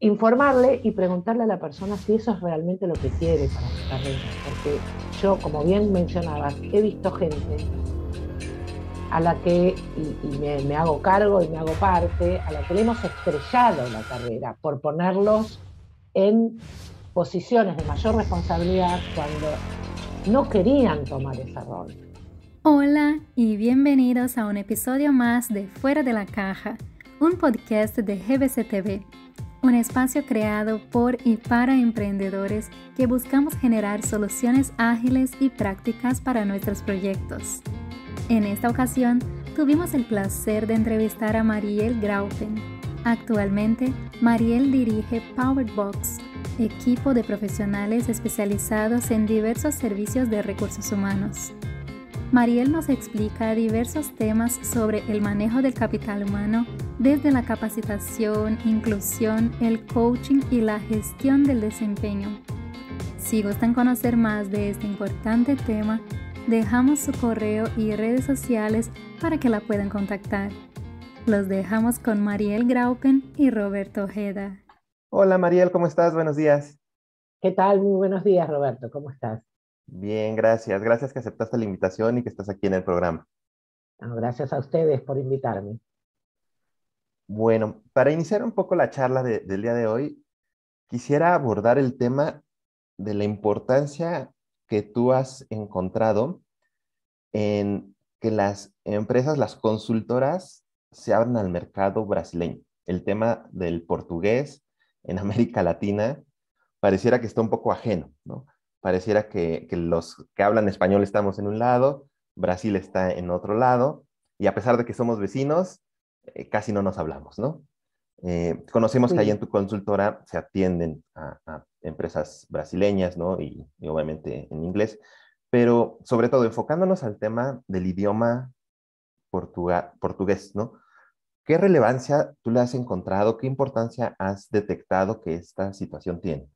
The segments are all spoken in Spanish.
informarle y preguntarle a la persona si eso es realmente lo que quiere para su carrera. Porque yo, como bien mencionabas, he visto gente a la que, y, me, hago cargo y me hago parte, a la que le hemos estrellado la carrera por ponerlos en posiciones de mayor responsabilidad cuando no querían tomar ese rol. Hola y bienvenidos a un episodio más de Fuera de la Caja, un podcast de GBC TV un espacio creado por y para emprendedores que buscamos generar soluciones ágiles y prácticas para nuestros proyectos. En esta ocasión, tuvimos el placer de entrevistar a Mariel Graupen. Actualmente, Mariel dirige Powerbox, equipo de profesionales especializados en diversos servicios de recursos humanos. Mariel nos explica diversos temas sobre el manejo del capital humano desde la capacitación, inclusión, el coaching y la gestión del desempeño. Si gustan conocer más de este importante tema, dejamos su correo y redes sociales para que la puedan contactar. Los dejamos con Mariel Graupen y Roberto Ojeda. Hola Mariel, ¿cómo estás? Buenos días. ¿Qué tal? Muy buenos días, Roberto. ¿Cómo estás? Bien, gracias. Gracias que aceptaste la invitación y que estás aquí en el programa. gracias a ustedes por invitarme. Bueno, para iniciar un poco la charla del día de hoy, quisiera abordar el tema de la importancia que tú has encontrado en que las empresas, las consultoras, se abran al mercado brasileño. El tema del portugués en América Latina pareciera que está un poco ajeno, ¿no? Pareciera que, los que hablan español estamos en un lado, Brasil está en otro lado, y a pesar de que somos vecinos, eh, casi no nos hablamos, ¿no? Eh, conocemos que ahí en tu consultora se atienden a, empresas brasileñas, ¿no? Y, obviamente en inglés, pero sobre todo enfocándonos al tema del idioma portugués, ¿no? ¿Qué relevancia tú le has encontrado? ¿Qué importancia has detectado que esta situación tiene?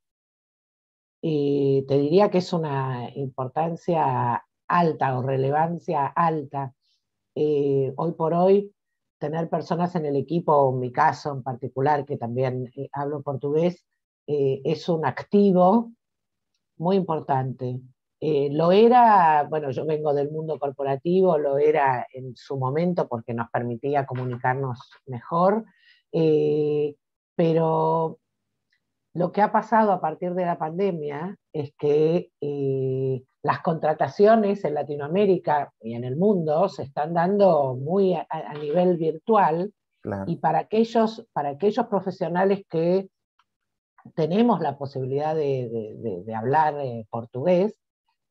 Te diría que es una importancia alta o relevancia alta. Eh, hoy por hoy, tener personas en el equipo, en mi caso en particular, que también eh, hablo portugués, eh, es un activo muy importante. lo era, bueno, yo vengo del mundo corporativo, lo era en su momento porque nos permitía comunicarnos mejor, pero lo que ha pasado a partir de la pandemia es que eh, las contrataciones en Latinoamérica y en el mundo se están dando muy a, nivel virtual y para aquellos, para aquellos profesionales que tenemos la posibilidad de, hablar eh, portugués,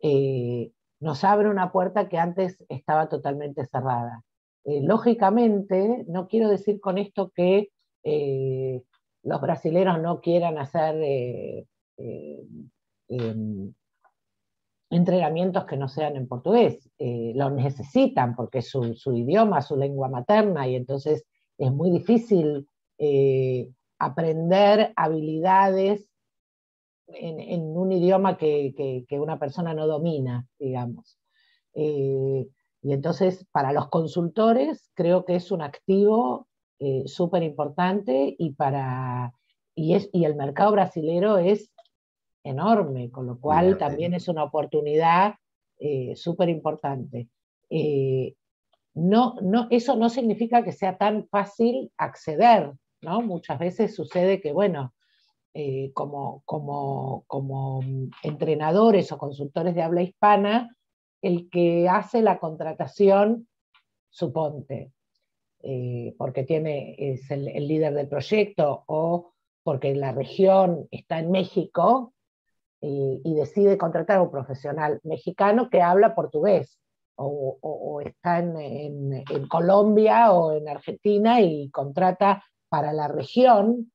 eh, nos abre una puerta que antes estaba totalmente cerrada. lógicamente, no quiero decir con esto que los brasileños no quieran hacer eh, eh, em, entrenamientos que no sean en portugués. Eh, lo necesitan porque es su, idioma, su lengua materna, y entonces es muy difícil aprender habilidades en, un idioma que, una persona no domina, digamos. y entonces, para los consultores, creo que es un activo eh, súper importante y, para, y, es, y el mercado brasilero es enorme, con lo cual también es una oportunidad eh, súper importante. Eh, no, no, eso no significa que sea tan fácil acceder, ¿no? Muchas veces sucede que, bueno, como, como, como entrenadores o consultores de habla hispana, el que hace la contratación, suponte, eh, porque tiene, es el, líder del proyecto o porque la región está en México y, decide contratar a un profesional mexicano que habla portugués o, está en, Colombia o en Argentina y contrata para la región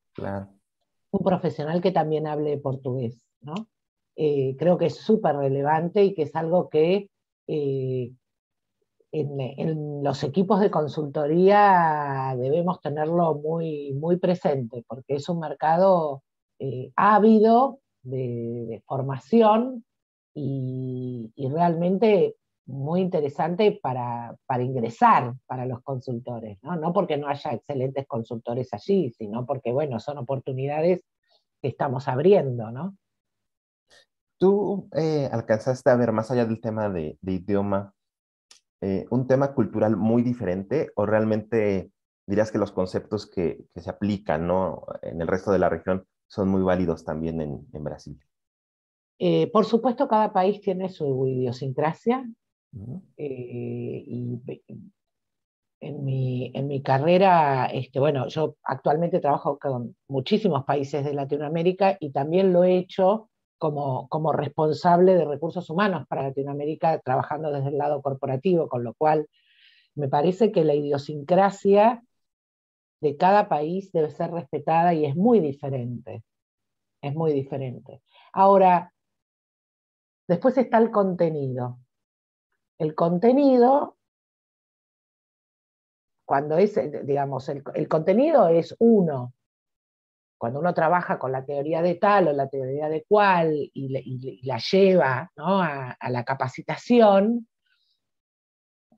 un profesional que también hable portugués. Eh, creo que es súper relevante y que es algo que eh, en, los equipos de consultoría debemos tenerlo muy, muy presente, porque es un mercado eh, ávido de, formación y, realmente muy interesante para, ingresar para los consultores, ¿no? ¿no? porque no haya excelentes consultores allí, sino porque, bueno, son oportunidades que estamos abriendo, ¿no? ¿Tú eh, alcanzaste a ver, más allá del tema de, idioma, eh, un tema cultural muy diferente o realmente dirías que los conceptos que, se aplican ¿no? en el resto de la región son muy válidos también en, Brasil? Eh, por supuesto, cada país tiene su idiosincrasia y en mi, en mi carrera, este, bueno, yo actualmente trabajo con muchísimos países de Latinoamérica y también lo he hecho como, como responsable de recursos humanos para Latinoamérica, trabajando desde el lado corporativo, con lo cual me parece que la idiosincrasia de cada país debe ser respetada y es muy diferente. Es muy diferente. Ahora, después está el contenido. El contenido, cuando es, digamos, el, el contenido es uno, cuando uno trabaja con la teoría de tal o la teoría de cual y, la lleva a, la capacitación,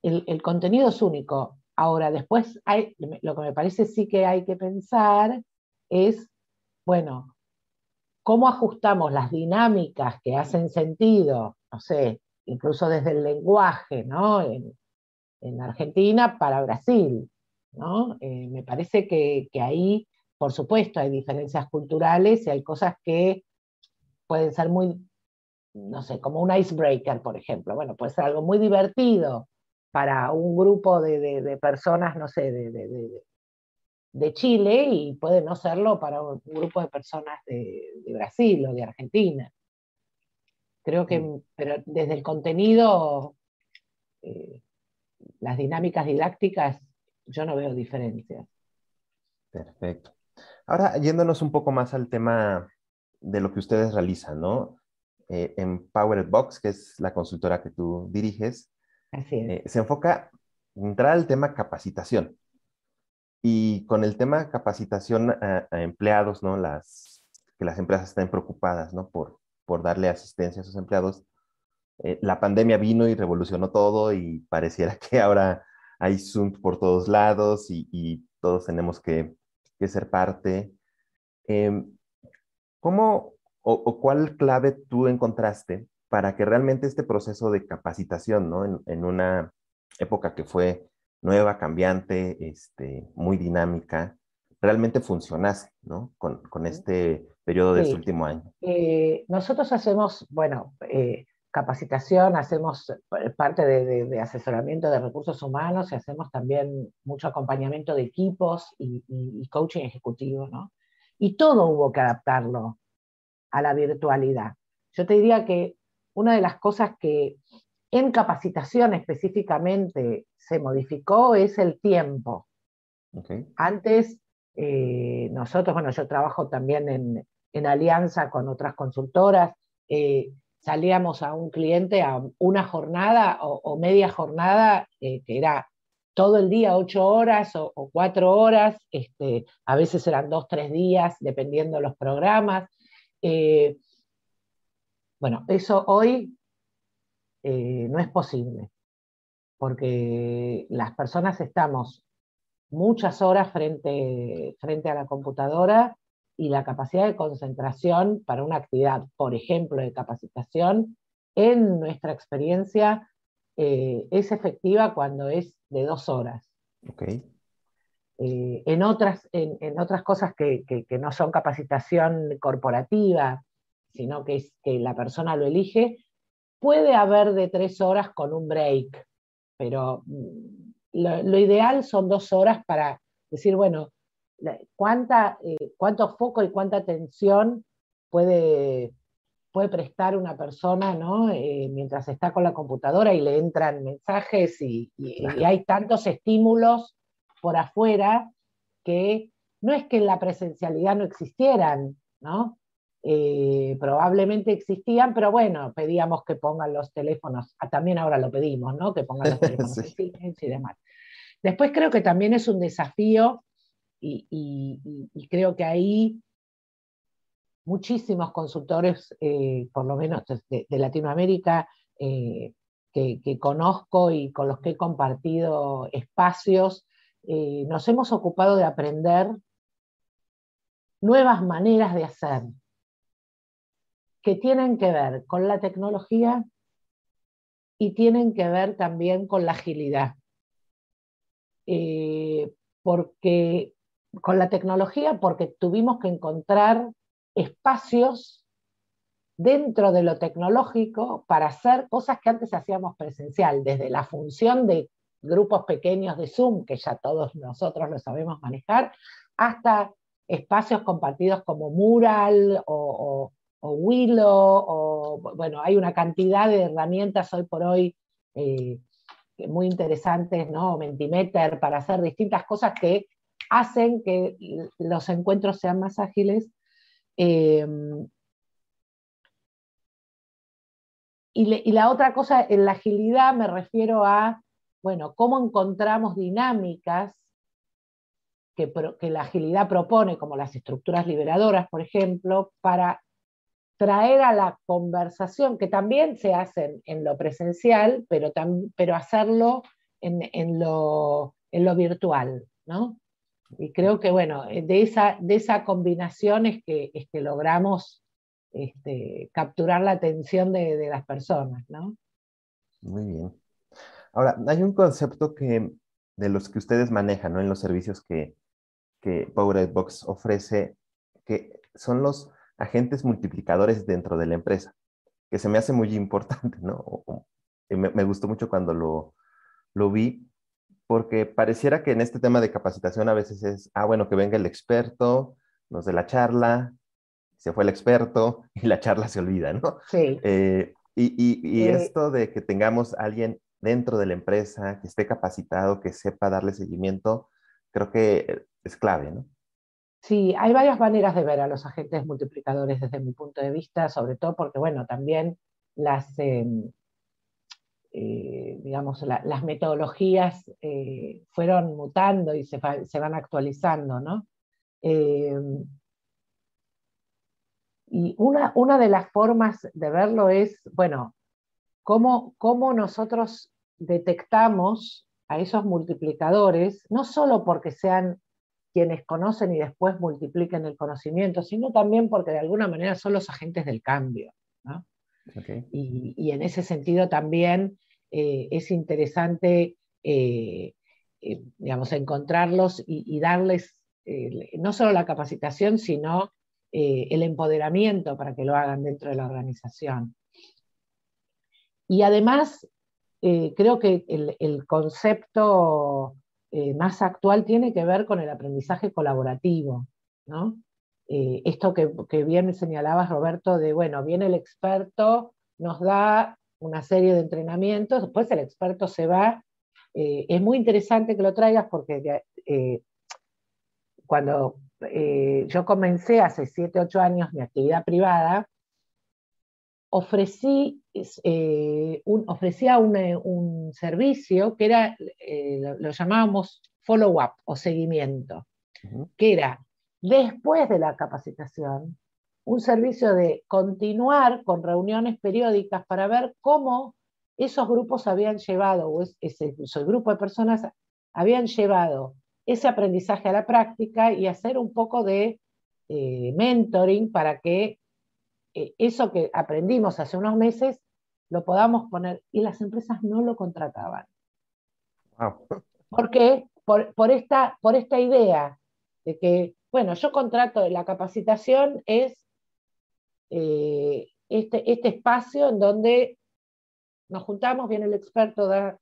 el, contenido es único. Ahora, después hay, lo que me parece sí que hay que pensar es, bueno, cómo ajustamos las dinámicas que hacen sentido, no sé, incluso desde el lenguaje, ¿no? En, Argentina para Brasil, ¿no? Eh, me parece que, que ahí por supuesto, hay diferencias culturales y hay cosas que pueden ser muy, no sé, como un icebreaker, por ejemplo. Bueno, puede ser algo muy divertido para un grupo de, personas, no sé, de, de, Chile y puede no serlo para un grupo de personas de, Brasil o de Argentina. Creo que, mm. pero desde el contenido, eh, las dinámicas didácticas, yo no veo diferencias. Perfecto. Ahora, yéndonos un poco más al tema de lo que ustedes realizan, ¿no? Eh, en Powered Box, que es la consultora que tú diriges, eh, se enfoca entrar al tema capacitación. Y con el tema capacitación a, empleados, ¿no? Las, que las empresas están preocupadas, ¿no? Por, por darle asistencia a sus empleados. Eh, la pandemia vino y revolucionó todo y pareciera que ahora hay Zoom por todos lados y todos tenemos que que ser parte. Em, ¿Cómo o, cuál clave tú encontraste para que realmente este proceso de capacitación, ¿no? En, una época que fue nueva, cambiante, este, muy dinámica, realmente funcionase, ¿no? Con, este periodo de este último año. Eh, nosotros hacemos, bueno, eh, capacitación, hacemos eh, parte de, asesoramiento de recursos humanos y hacemos también mucho acompañamiento de equipos y, coaching ejecutivo, ¿no? Y todo hubo que adaptarlo a la virtualidad. Yo te diría que una de las cosas que en capacitación específicamente se modificó es el tiempo. Antes, eh, nosotros, bueno, yo trabajo también en, alianza con otras consultoras, eh, salíamos a un cliente a una jornada o, media jornada, eh, que era todo el día, ocho horas o, cuatro horas, este, a veces eran dos, tres días, dependiendo de los programas. Eh, bueno, eso hoy eh, no es posible, porque las personas estamos muchas horas frente, frente a la computadora y la capacidad de concentración para una actividad, por ejemplo, de capacitación, en nuestra experiencia eh, es efectiva cuando es de dos horas. Okay. Eh, en, otras, en, otras cosas que, no son capacitación corporativa, sino que, es, que la persona lo elige, puede haber de tres horas con un break, pero mm, lo ideal son dos horas para decir, bueno, cuánta, eh, cuánto foco y cuánta atención puede, puede prestar una persona ¿no? Eh, mientras está con la computadora y le entran mensajes y, hay tantos estímulos por afuera que no es que en la presencialidad no existieran, ¿no? Eh, probablemente existían, pero bueno, pedíamos que pongan los teléfonos, ah, también ahora lo pedimos, ¿no? Que pongan los teléfonos y demás. Después creo que también es un desafío y, creo que ahí muchísimos consultores, eh, por lo menos de, Latinoamérica, eh, que, conozco y con los que he compartido espacios, eh, nos hemos ocupado de aprender nuevas maneras de hacer que tienen que ver con la tecnología y tienen que ver también con la agilidad. Porque con la tecnología, porque tuvimos que encontrar espacios dentro de lo tecnológico para hacer cosas que antes hacíamos presencial, desde la función de grupos pequeños de Zoom, que ya todos nosotros lo sabemos manejar, hasta espacios compartidos como Mural o, Willow, o bueno, hay una cantidad de herramientas hoy por hoy eh, muy interesantes, ¿no? Mentimeter, para hacer distintas cosas que hacen que los encuentros sean más ágiles. Eh, y, la otra cosa, en la agilidad me refiero a, bueno, cómo encontramos dinámicas que, la agilidad propone, como las estructuras liberadoras, por ejemplo, para traer a la conversación, que también se hacen en lo presencial, pero, pero hacerlo en, lo, virtual, ¿no? Y creo que, bueno, de esa, de esa combinación es que, es que logramos este, capturar la atención de, las personas, ¿no? Muy bien. Ahora, hay un concepto que, de los que ustedes manejan, ¿no? En los servicios que, que Box ofrece, que son los agentes multiplicadores dentro de la empresa, que se me hace muy importante, ¿no? me, me, gustó mucho cuando lo, lo vi, porque pareciera que en este tema de capacitación a veces es, ah, bueno, que venga el experto, nos dé la charla, se fue el experto y la charla se olvida, ¿no? Sí. Eh, y, eh, esto de que tengamos alguien dentro de la empresa que esté capacitado, que sepa darle seguimiento, creo que es clave, ¿no? Sí, hay varias maneras de ver a los agentes multiplicadores desde mi punto de vista, sobre todo porque, bueno, también las, em, eh, digamos, las metodologías fueron mutando y se, van actualizando, ¿no? Em, y una, una de las formas de verlo es, bueno, cómo, cómo nosotros detectamos a esos multiplicadores, no solo porque sean quienes conocen y después multipliquen el conocimiento, sino también porque de alguna manera son los agentes del cambio. ¿no? Y, en ese sentido también eh, es interesante, eh, eh, digamos, encontrarlos y, darles no solo la capacitación, sino el empoderamiento para que lo hagan dentro de la organización. Y además, creo que el, concepto eh, más actual tiene que ver con el aprendizaje colaborativo, esto que, que, bien señalabas, Roberto, de, bueno, viene el experto, nos da una serie de entrenamientos, después el experto se va. es muy interesante que lo traigas porque cuando eh, yo comencé hace 7, 8 años mi actividad privada, ofrecí, eh, un, ofrecía un, servicio que era, eh, lo, llamábamos follow-up o seguimiento, que era después de la capacitación, un servicio de continuar con reuniones periódicas para ver cómo esos grupos habían llevado, o ese, ese grupo de personas habían llevado ese aprendizaje a la práctica y hacer un poco de eh, mentoring para que eh, eso que aprendimos hace unos meses lo podamos poner. Y las empresas no lo contrataban. ¿Por qué? Por, esta, por esta idea de que, bueno, yo contrato, la capacitación es eh, este, este espacio en donde nos juntamos, viene el experto, da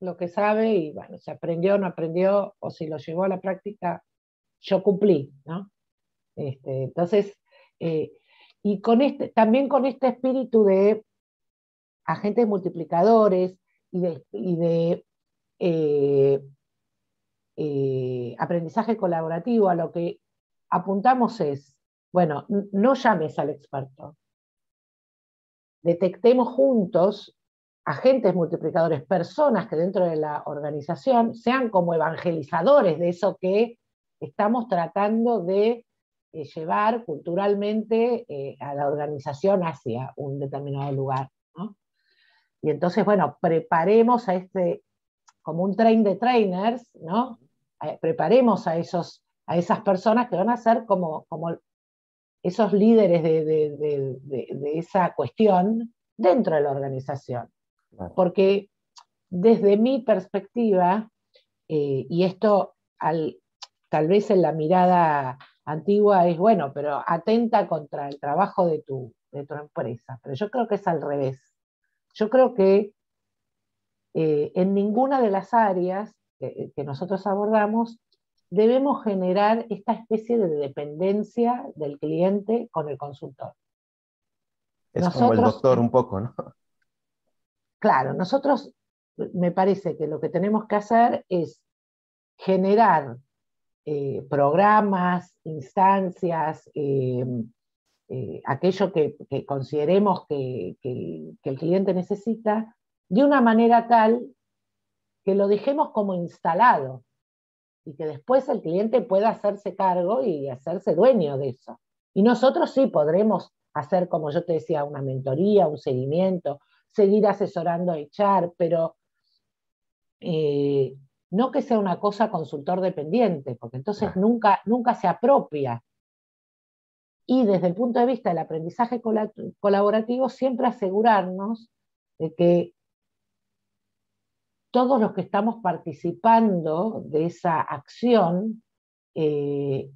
lo que sabe y bueno, se aprendió no aprendió, o si lo llevó a la práctica, yo cumplí, ¿no? Este, entonces, eh, y con este, también con este espíritu de agentes multiplicadores y de, eh, eh, aprendizaje colaborativo, a lo que apuntamos es, bueno, no llames al experto, detectemos juntos agentes multiplicadores, personas que dentro de la organización sean como evangelizadores de eso que estamos tratando de eh, llevar culturalmente eh, a la organización hacia un determinado lugar. y entonces, bueno, preparemos a este, como un train de trainers, ¿no? Preparemos a, esos, a esas personas que van a ser como, como esos líderes de, esa cuestión dentro de la organización. Porque desde mi perspectiva, eh, y esto al, tal vez en la mirada antigua es bueno, pero atenta contra el trabajo de tu, de tu empresa. Pero yo creo que es al revés. Yo creo que eh, en ninguna de las áreas que, nosotros abordamos debemos generar esta especie de dependencia del cliente con el consultor. Es como el doctor un poco, ¿no? Claro, nosotros me parece que lo que tenemos que hacer es generar eh, programas, instancias, eh, eh, aquello que, consideremos que, el cliente necesita, de una manera tal que lo dejemos como instalado y que después el cliente pueda hacerse cargo y hacerse dueño de eso. Y nosotros sí podremos hacer, como yo te decía, una mentoría, un seguimiento, seguir asesorando a echar, pero eh, no que sea una cosa consultor dependiente, porque entonces nunca, nunca se apropia y desde el punto de vista del aprendizaje colaborativo, siempre asegurarnos de que todos los que estamos participando de esa acción, eh,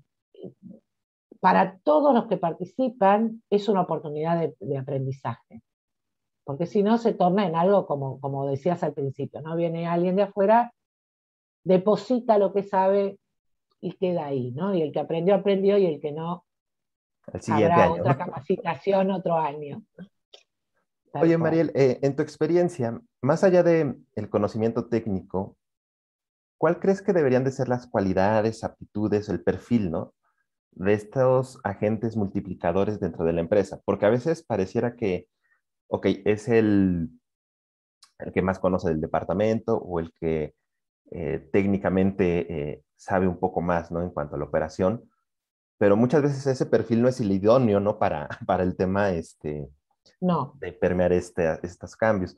para todos los que participan es una oportunidad de, aprendizaje. Porque si no, se torna en algo como, como decías al principio, ¿no? Viene alguien de afuera, deposita lo que sabe y queda ahí, ¿no? Y el que aprendió, aprendió, y el que no, Habrá otra capacitación otro año. Oye, Mariel, eh, en tu experiencia, más allá del el conocimiento técnico, ¿cuál crees que deberían de ser las cualidades, aptitudes, el perfil, ¿no? De estos agentes multiplicadores dentro de la empresa. Porque a veces pareciera que, ok, es el, el que más conoce del departamento o el que eh, técnicamente eh, sabe un poco más, ¿no? En cuanto a la operación, pero muchas veces ese perfil no es el idóneo, ¿no? Para, para el tema este, no. de permear este, estos cambios.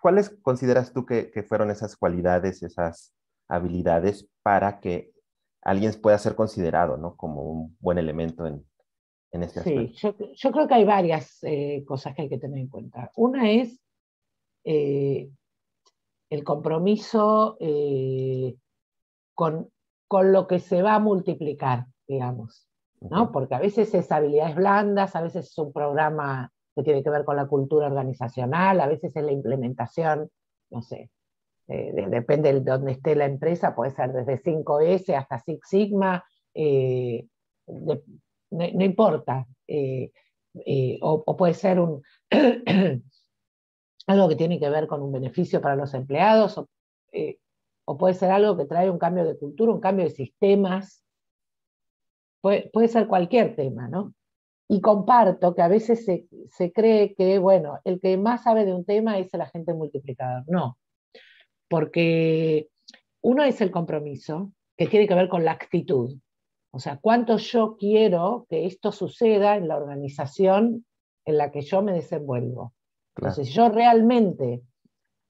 ¿Cuáles consideras tú que, que, fueron esas cualidades, esas habilidades para que alguien pueda ser considerado, ¿no? Como un buen elemento en, en este aspecto. Sí, yo, yo, creo que hay varias eh, cosas que hay que tener en cuenta. Una es eh, el compromiso eh, con, con lo que se va a multiplicar, digamos. ¿no? Porque a veces es habilidades blandas, a veces es un programa que tiene que ver con la cultura organizacional, a veces es la implementación, no sé, eh, depende de dónde esté la empresa, puede ser desde 5S hasta Six Sigma, eh, no, importa, eh, o, puede ser algo que tiene que ver con un beneficio para los empleados, o, o puede ser algo que trae un cambio de cultura, un cambio de sistemas, puede, ser cualquier tema, ¿no? Y comparto que a veces se, cree que, bueno, el que más sabe de un tema es el agente multiplicador. No, porque uno es el compromiso, que tiene que ver con la actitud. O sea, cuánto yo quiero que esto suceda en la organización en la que yo me desenvuelvo. Entonces, yo realmente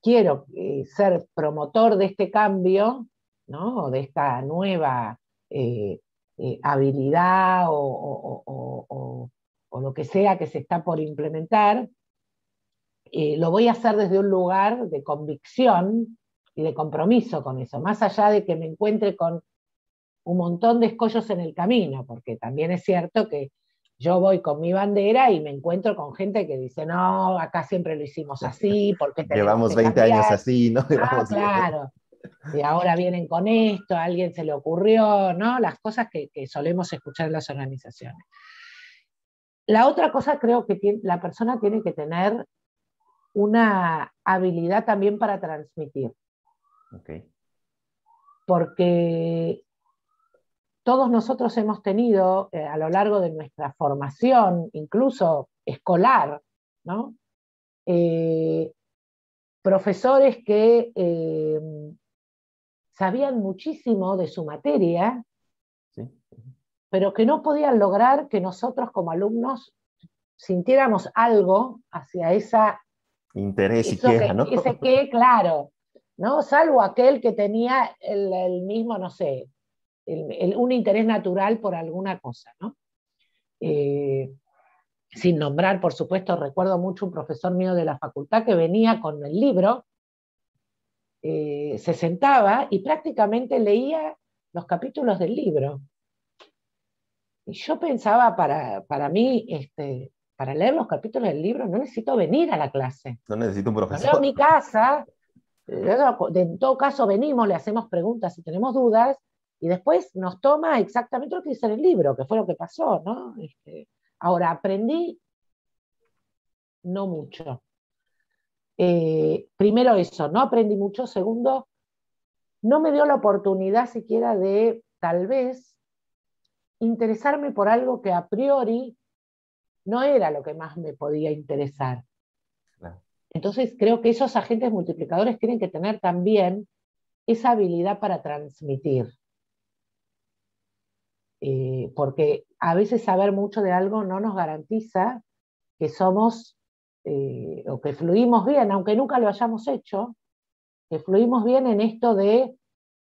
quiero eh, ser promotor de este cambio, ¿no? O de esta nueva eh, eh, habilidad o, lo que sea que se está por implementar, eh, lo voy a hacer desde un lugar de convicción y de compromiso con eso, más allá de que me encuentre con un montón de escollos en el camino, porque también es cierto que yo voy con mi bandera y me encuentro con gente que dice, no, acá siempre lo hicimos así, porque Llevamos 20 años así, ¿no? Ah, claro y ahora vienen con esto, a alguien se le ocurrió, ¿no? Las cosas que, solemos escuchar en las organizaciones. La otra cosa creo que la persona tiene que tener una habilidad también para transmitir. Porque todos nosotros hemos tenido eh, a lo largo de nuestra formación, incluso escolar, ¿no? Eh, profesores que eh, sabían muchísimo de su materia, pero que no podían lograr que nosotros como alumnos sintiéramos algo hacia esa interés y queja, ¿no? Ese que, claro, ¿no? Salvo aquel que tenía el, mismo, no sé, un interés natural por alguna cosa, ¿no? Eh, sin nombrar, por supuesto, recuerdo mucho un profesor mío de la facultad que venía con el libro, eh, se sentaba y prácticamente leía los capítulos del libro. Y yo pensaba, para, para mí, este, para leer los capítulos del libro no necesito venir a la clase. No necesito un profesor. en mi casa, en todo caso venimos, le hacemos preguntas si tenemos dudas, y después nos toma exactamente lo que dice en el libro, que fue lo que pasó, ¿no? Este, ahora, aprendí no mucho. Eh, primero eso, no aprendí mucho. Segundo, no me dio la oportunidad siquiera de tal vez interesarme por algo que a priori no era lo que más me podía interesar. Entonces creo que esos agentes multiplicadores tienen que tener también esa habilidad para transmitir. Eh, porque a veces saber mucho de algo no nos garantiza que somos eh, o que fluimos bien, aunque nunca lo hayamos hecho, que fluimos bien en esto de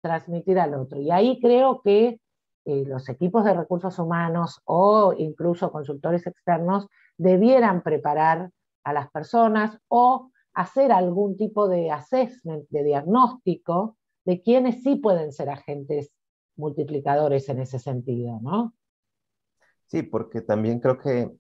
transmitir al otro. Y ahí creo que eh, los equipos de recursos humanos o incluso consultores externos debieran preparar a las personas o hacer algún tipo de assessment, de diagnóstico de quienes sí pueden ser agentes multiplicadores en ese sentido, ¿no? Sí, porque también creo que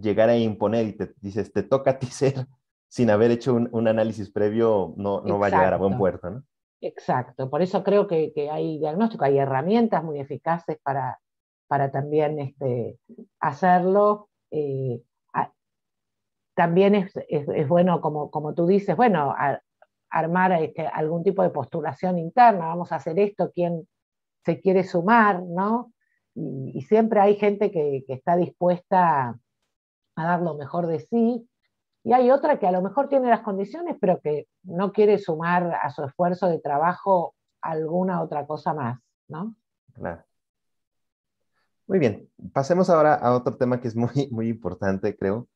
llegar a imponer y te dices, te toca a ti ser sin haber hecho un, análisis previo, no, no va a llegar a buen puerto, ¿no? Exacto, por eso creo que, hay diagnóstico, hay herramientas muy eficaces para, para también este, hacerlo. Eh, también es, bueno, como, como tú dices, bueno, armar este, algún tipo de postulación interna, vamos a hacer esto, quién se quiere sumar, ¿no? Y, siempre hay gente que, que, está dispuesta a dar lo mejor de sí, y hay otra que a lo mejor tiene las condiciones, pero que no quiere sumar a su esfuerzo de trabajo alguna otra cosa más, ¿no? Claro. Muy bien, pasemos ahora a otro tema que es muy, muy importante, creo,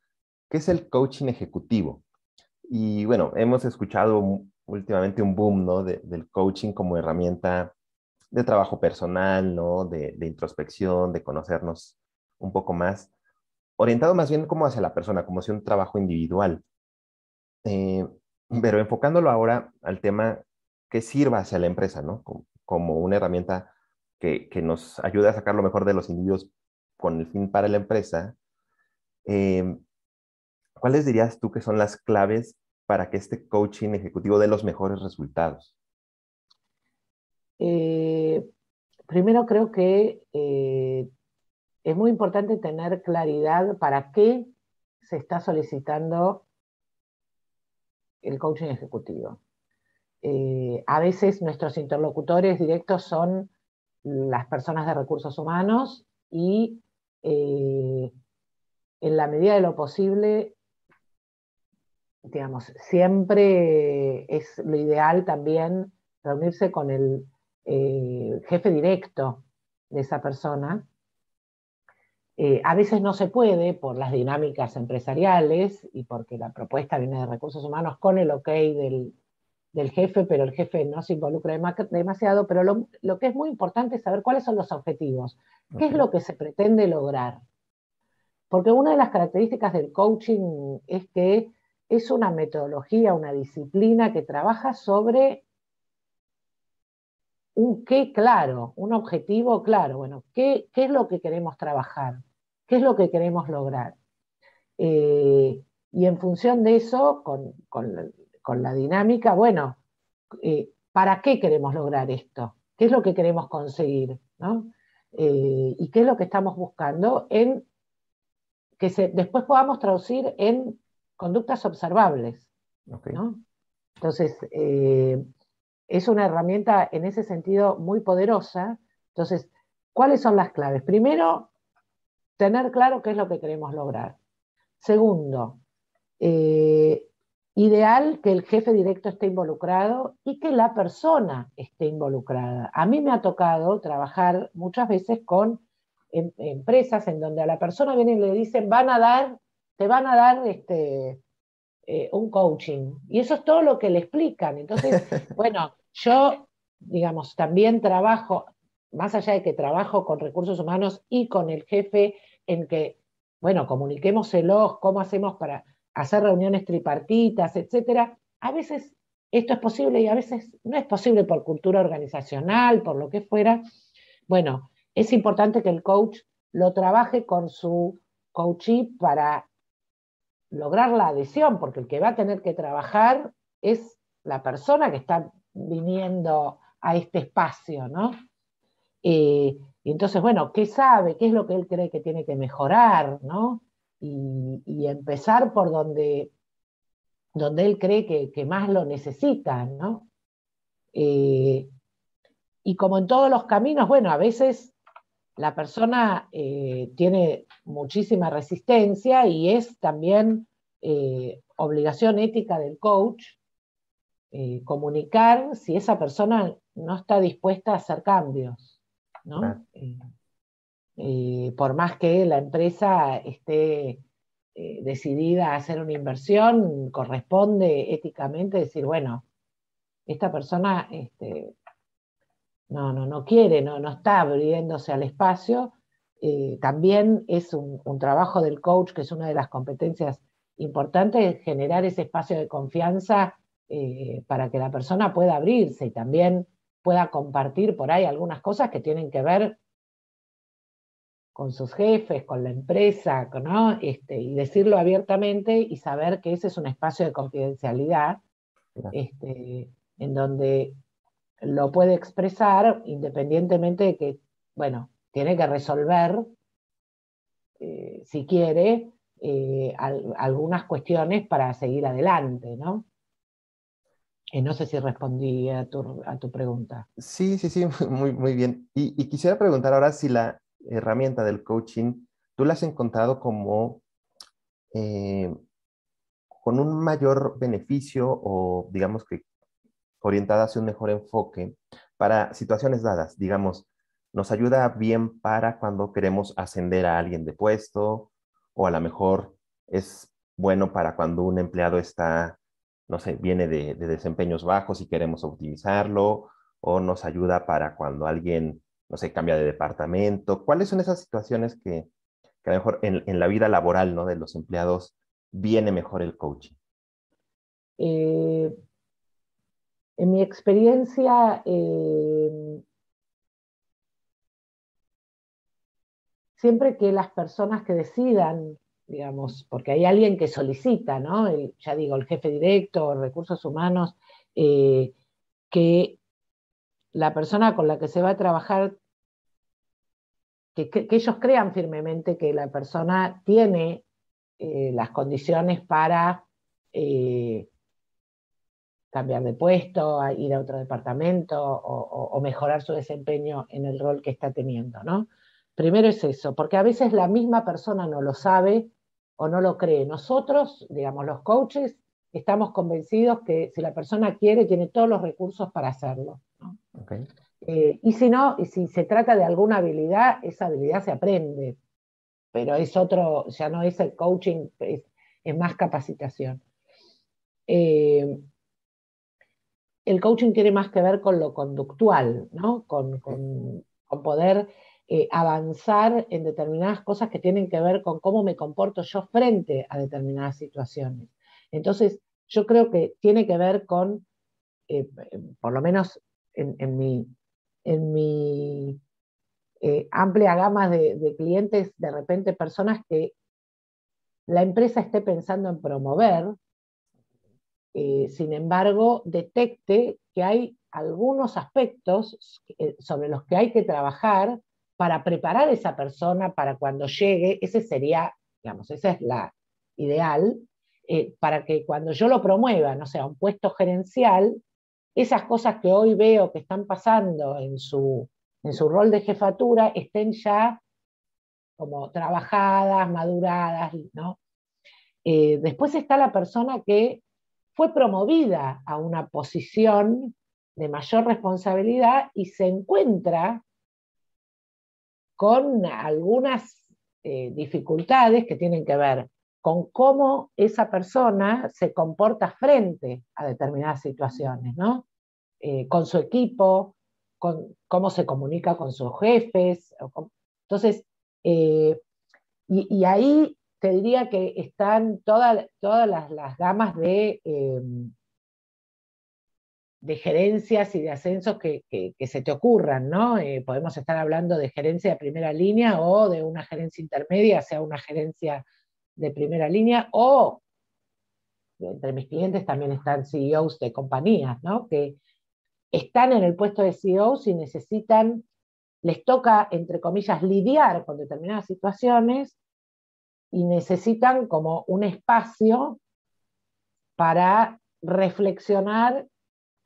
que es el coaching ejecutivo. Y bueno, hemos escuchado últimamente un boom, ¿no? del coaching como herramienta de trabajo personal, ¿no? De, de, introspección, de conocernos un poco más orientado más bien como hacia la persona, como hacia un trabajo individual. Eh, pero enfocándolo ahora al tema que sirva hacia la empresa, ¿no? Como, una herramienta que, nos ayude a sacar lo mejor de los individuos con el fin para la empresa. Eh, ¿Cuáles dirías tú que son las claves para que este coaching ejecutivo dé los mejores resultados? Eh, primero creo que es muy importante tener claridad para qué se está solicitando el coaching ejecutivo. Eh, a veces nuestros interlocutores directos son las personas de recursos humanos y eh, en la medida de lo posible, digamos, siempre es lo ideal también reunirse con el eh, jefe directo de esa persona eh, a veces no se puede por las dinámicas empresariales y porque la propuesta viene de recursos humanos con el ok del, jefe, pero el jefe no se involucra demasiado, pero lo, que es muy importante es saber cuáles son los objetivos, qué es lo que se pretende lograr. Porque una de las características del coaching es que es una metodología, una disciplina que trabaja sobre un qué claro, un objetivo claro. Bueno, ¿qué, es lo que queremos trabajar? ¿Qué es lo que queremos lograr? Eh, y en función de eso, con, la, dinámica, bueno, eh, ¿para qué queremos lograr esto? ¿Qué es lo que queremos conseguir? Eh, ¿Y qué es lo que estamos buscando en que después podamos traducir en conductas observables? Entonces, es una herramienta en ese sentido muy poderosa. Entonces, ¿cuáles son las claves? Primero, tener claro qué es lo que queremos lograr. Segundo, eh, ideal que el jefe directo esté involucrado y que la persona esté involucrada. A mí me ha tocado trabajar muchas veces con em, empresas en donde a la persona viene y le dicen, van a dar, te van a dar este, eh, un coaching. Y eso es todo lo que le explican. Entonces, bueno, yo, digamos, también trabajo, más allá de que trabajo con recursos humanos y con el jefe, en que, bueno, comuniquémoselos, cómo hacemos para hacer reuniones tripartitas, etcétera. A veces esto es posible y a veces no es posible por cultura organizacional, por lo que fuera. Bueno, es importante que el coach lo trabaje con su coachee para lograr la adhesión, porque el que va a tener que trabajar es la persona que está viniendo a este espacio, ¿no? Eh, y entonces, bueno, ¿qué sabe? ¿Qué es lo que él cree que tiene que mejorar, ¿no? Y, empezar por donde, donde él cree que, más lo necesita, ¿no? Eh, y como en todos los caminos, bueno, a veces la persona eh, tiene muchísima resistencia y es también eh, obligación ética del coach eh, comunicar si esa persona no está dispuesta a hacer cambios, ¿no? por más que la empresa esté decidida a hacer una inversión, corresponde éticamente decir, bueno, esta persona este, no, no, no quiere, no, no está abriéndose al espacio. Eh, también es un, trabajo del coach, que es una de las competencias importantes, generar ese espacio de confianza eh, para que la persona pueda abrirse y también pueda compartir por ahí algunas cosas que tienen que ver con sus jefes, con la empresa, ¿no? Este, y decirlo abiertamente y saber que ese es un espacio de confidencialidad este, en donde lo puede expresar independientemente de que, bueno, tiene que resolver, eh, si quiere, eh, algunas cuestiones para seguir adelante, ¿no? Eh, no sé si respondí a tu, a tu, pregunta. Sí, sí, sí, muy, muy bien. Y, y, quisiera preguntar ahora si la herramienta del coaching, tú la has encontrado como con un mayor beneficio o digamos que orientada hacia un mejor enfoque para situaciones dadas. Digamos, nos ayuda bien para cuando queremos ascender a alguien de puesto o a lo mejor es bueno para cuando un empleado está, no sé, viene de, desempeños bajos y queremos optimizarlo o nos ayuda para cuando alguien, no sé, cambia de departamento. ¿Cuáles son esas situaciones que, a lo mejor en, la vida laboral ¿no? de los empleados viene mejor el coaching? Eh, en mi experiencia, eh, siempre que las personas que decidan, digamos, porque hay alguien que solicita, ¿no? ya digo, el jefe directo, recursos humanos, eh, que la persona con la que se va a trabajar, que, ellos crean firmemente que la persona tiene eh, las condiciones para cambiar de puesto, a ir a otro departamento o, mejorar su desempeño en el rol que está teniendo, ¿no? Primero es eso, porque a veces la misma persona no lo sabe o no lo cree. Nosotros, digamos, los coaches, estamos convencidos que si la persona quiere, tiene todos los recursos para hacerlo. Eh, y si no, y si se trata de alguna habilidad, esa habilidad se aprende, pero es otro, ya no es el coaching, es, más capacitación. Eh, el coaching tiene más que ver con lo conductual, ¿no? con, poder eh, avanzar en determinadas cosas que tienen que ver con cómo me comporto yo frente a determinadas situaciones. Entonces, yo creo que tiene que ver con, eh, por lo menos en, mi, en mi eh, amplia gama de, de clientes, de repente personas que la empresa esté pensando en promover, eh, sin embargo, detecte que hay algunos aspectos eh, sobre los que hay que trabajar para preparar a esa persona para cuando llegue, ese sería, digamos, esa es la ideal, eh, para que cuando yo lo promueva, no sea un puesto gerencial, esas cosas que hoy veo que están pasando en su, en su rol de jefatura estén ya como trabajadas, maduradas, ¿no? después está la persona que fue promovida a una posición de mayor responsabilidad y se encuentra con algunas eh, dificultades que tienen que ver con cómo esa persona se comporta frente a determinadas situaciones, ¿no? Eh, con su equipo, con cómo se comunica con sus jefes. Entonces, eh, y, ahí te diría que están todas las, gamas de, em, de gerencias y de ascensos que, se te ocurran, ¿no? Eh, podemos estar hablando de gerencia de primera línea o de una gerencia intermedia, sea una gerencia de primera línea, o entre mis clientes también están CEOs de compañías, ¿no? Que están en el puesto de CEOs y necesitan, les toca, entre comillas, lidiar con determinadas situaciones y necesitan como un espacio para reflexionar,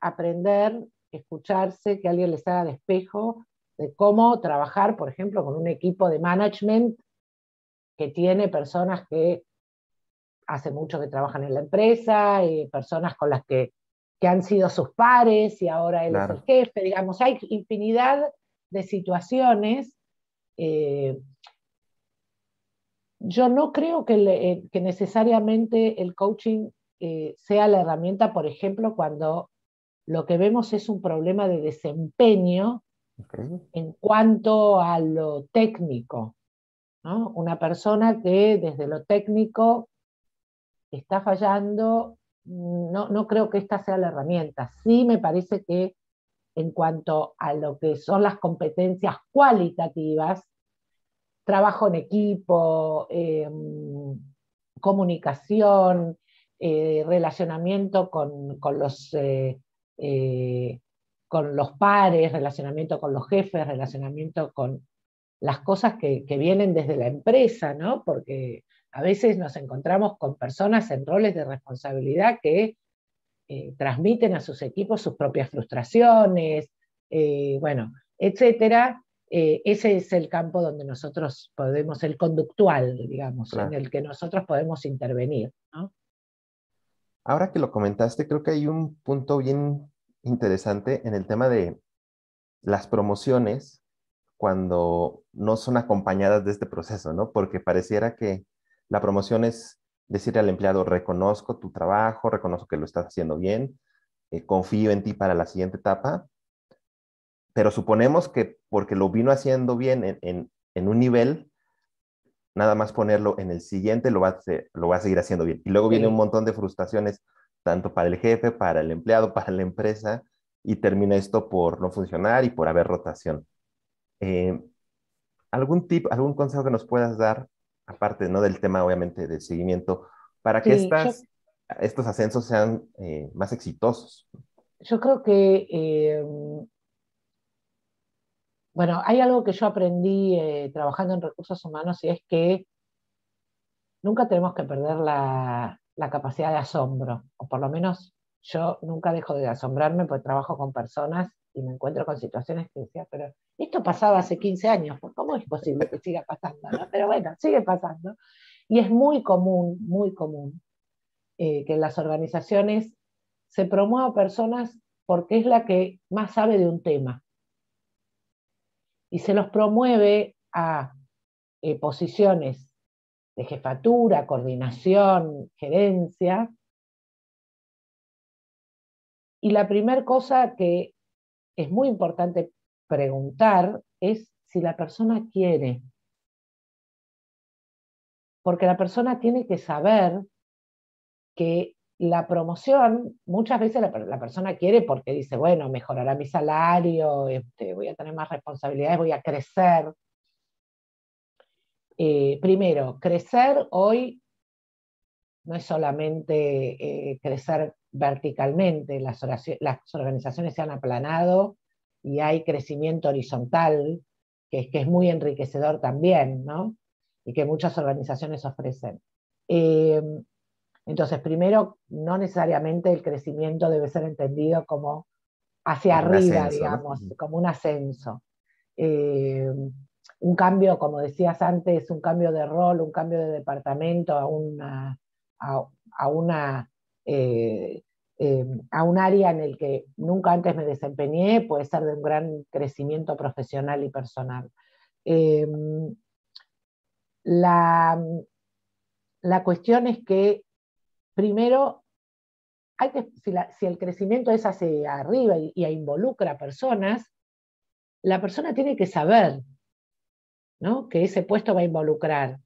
aprender, escucharse, que alguien les haga de espejo de cómo trabajar, por ejemplo, con un equipo de management que tiene personas que hace mucho que trabajan en la empresa, y personas con las que, han sido sus pares y ahora él es el jefe, digamos, hay infinidad de situaciones. Eh, yo no creo que, eh, necesariamente el coaching eh, sea la herramienta, por ejemplo, cuando lo que vemos es un problema de desempeño en cuanto a lo técnico. Una persona que desde lo técnico está fallando, no, no creo que esta sea la herramienta. Sí me parece que en cuanto a lo que son las competencias cualitativas, trabajo en equipo, em, comunicación, eh, relacionamiento con, los, eh, eh, con los pares, relacionamiento con los jefes, relacionamiento con las cosas que, vienen desde la empresa, ¿no? Porque a veces nos encontramos con personas en roles de responsabilidad que eh, transmiten a sus equipos sus propias frustraciones, eh, bueno, etcétera. Eh, ese es el campo donde nosotros podemos, el conductual, digamos, en el que nosotros podemos intervenir. ¿no? Ahora que lo comentaste, creo que hay un punto bien interesante en el tema de las promociones cuando no son acompañadas de este proceso, ¿no? Porque pareciera que la promoción es decirle al empleado, reconozco tu trabajo, reconozco que lo estás haciendo bien, eh, confío en ti para la siguiente etapa, pero suponemos que porque lo vino haciendo bien en, un nivel, nada más ponerlo en el siguiente lo va, a, lo va a seguir haciendo bien. Y luego viene un montón de frustraciones, tanto para el jefe, para el empleado, para la empresa, y termina esto por no funcionar y por haber rotación. Eh, ¿Algún tip, algún consejo que nos puedas dar, aparte ¿no? del tema obviamente del seguimiento, para que estas, estos ascensos sean eh, más exitosos? Yo creo que, eh, bueno, hay algo que yo aprendí trabajando en recursos humanos y es que nunca tenemos que perder la, capacidad de asombro, o por lo menos yo nunca dejo de asombrarme porque trabajo con personas y me encuentro con situaciones que decía, pero esto pasaba hace 15 años, ¿cómo es posible que siga pasando? Pero bueno, sigue pasando. Y es muy común, muy común, eh, que en las organizaciones se promueva personas porque es la que más sabe de un tema. Y se los promueve a eh, posiciones de jefatura, coordinación, gerencia. Y la primera cosa que es muy importante preguntar es si la persona quiere. Porque la persona tiene que saber que la promoción, muchas veces la, persona quiere porque dice, bueno, mejorará mi salario, este, voy a tener más responsabilidades, voy a crecer. Eh, primero, crecer hoy no es solamente eh, crecer verticalmente, las, organizaciones se han aplanado y hay crecimiento horizontal, que es, que es muy enriquecedor también, ¿no? Y que muchas organizaciones ofrecen. Eh, entonces, primero, no necesariamente el crecimiento debe ser entendido como hacia arriba, digamos, como un ascenso. Eh, un cambio, como decías antes, un cambio de rol, un cambio de departamento a una, a, una eh, eh, a un área en el que nunca antes me desempeñé, puede ser de un gran crecimiento profesional y personal. Eh, la, la cuestión es que primero, hay que, si, el crecimiento es hacia arriba y, involucra a personas, la persona tiene que saber ¿no? que ese puesto va a involucrar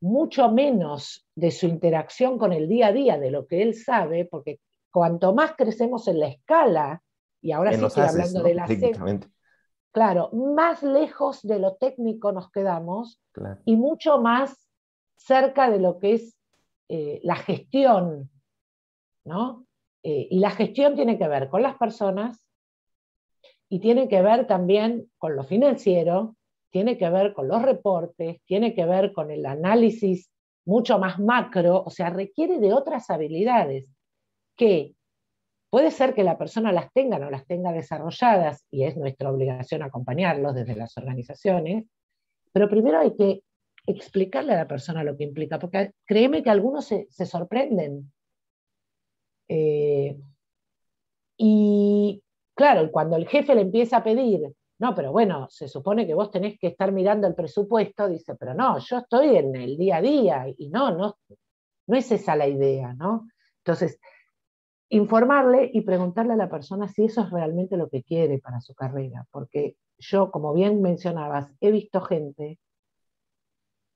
mucho menos de su interacción con el día a día de lo que él sabe, porque cuanto más crecemos en la escala, y ahora sí estoy hablando de la claro, más lejos de lo técnico nos quedamos y mucho más cerca de lo que es eh, la gestión, ¿no? Eh, y la gestión tiene que ver con las personas y tiene que ver también con lo financiero, tiene que ver con los reportes, tiene que ver con el análisis mucho más macro, o sea, requiere de otras habilidades que puede ser que la persona las tenga o no las tenga desarrolladas y es nuestra obligación acompañarlos desde las organizaciones, pero primero hay que explicarle a la persona lo que implica, porque créeme que algunos se, sorprenden. Eh, y claro, cuando el jefe le empieza a pedir no, pero bueno, se supone que vos tenés que estar mirando el presupuesto, dice, pero no, yo estoy en el día a día y no, no, no es esa la idea, ¿no? Entonces, informarle y preguntarle a la persona si eso es realmente lo que quiere para su carrera, porque yo, como bien mencionabas, he visto gente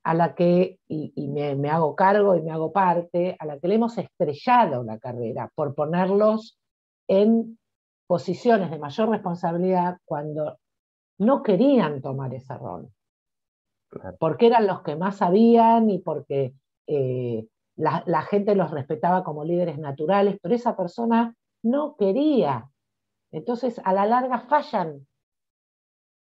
a la que, y, me, me, hago cargo y me hago parte, a la que le hemos estrellado la carrera por ponerlos en posiciones de mayor responsabilidad cuando no querían tomar ese rol, porque eran los que más sabían y porque eh, la, gente los respetaba como líderes naturales, pero esa persona no quería. Entonces, a la larga fallan.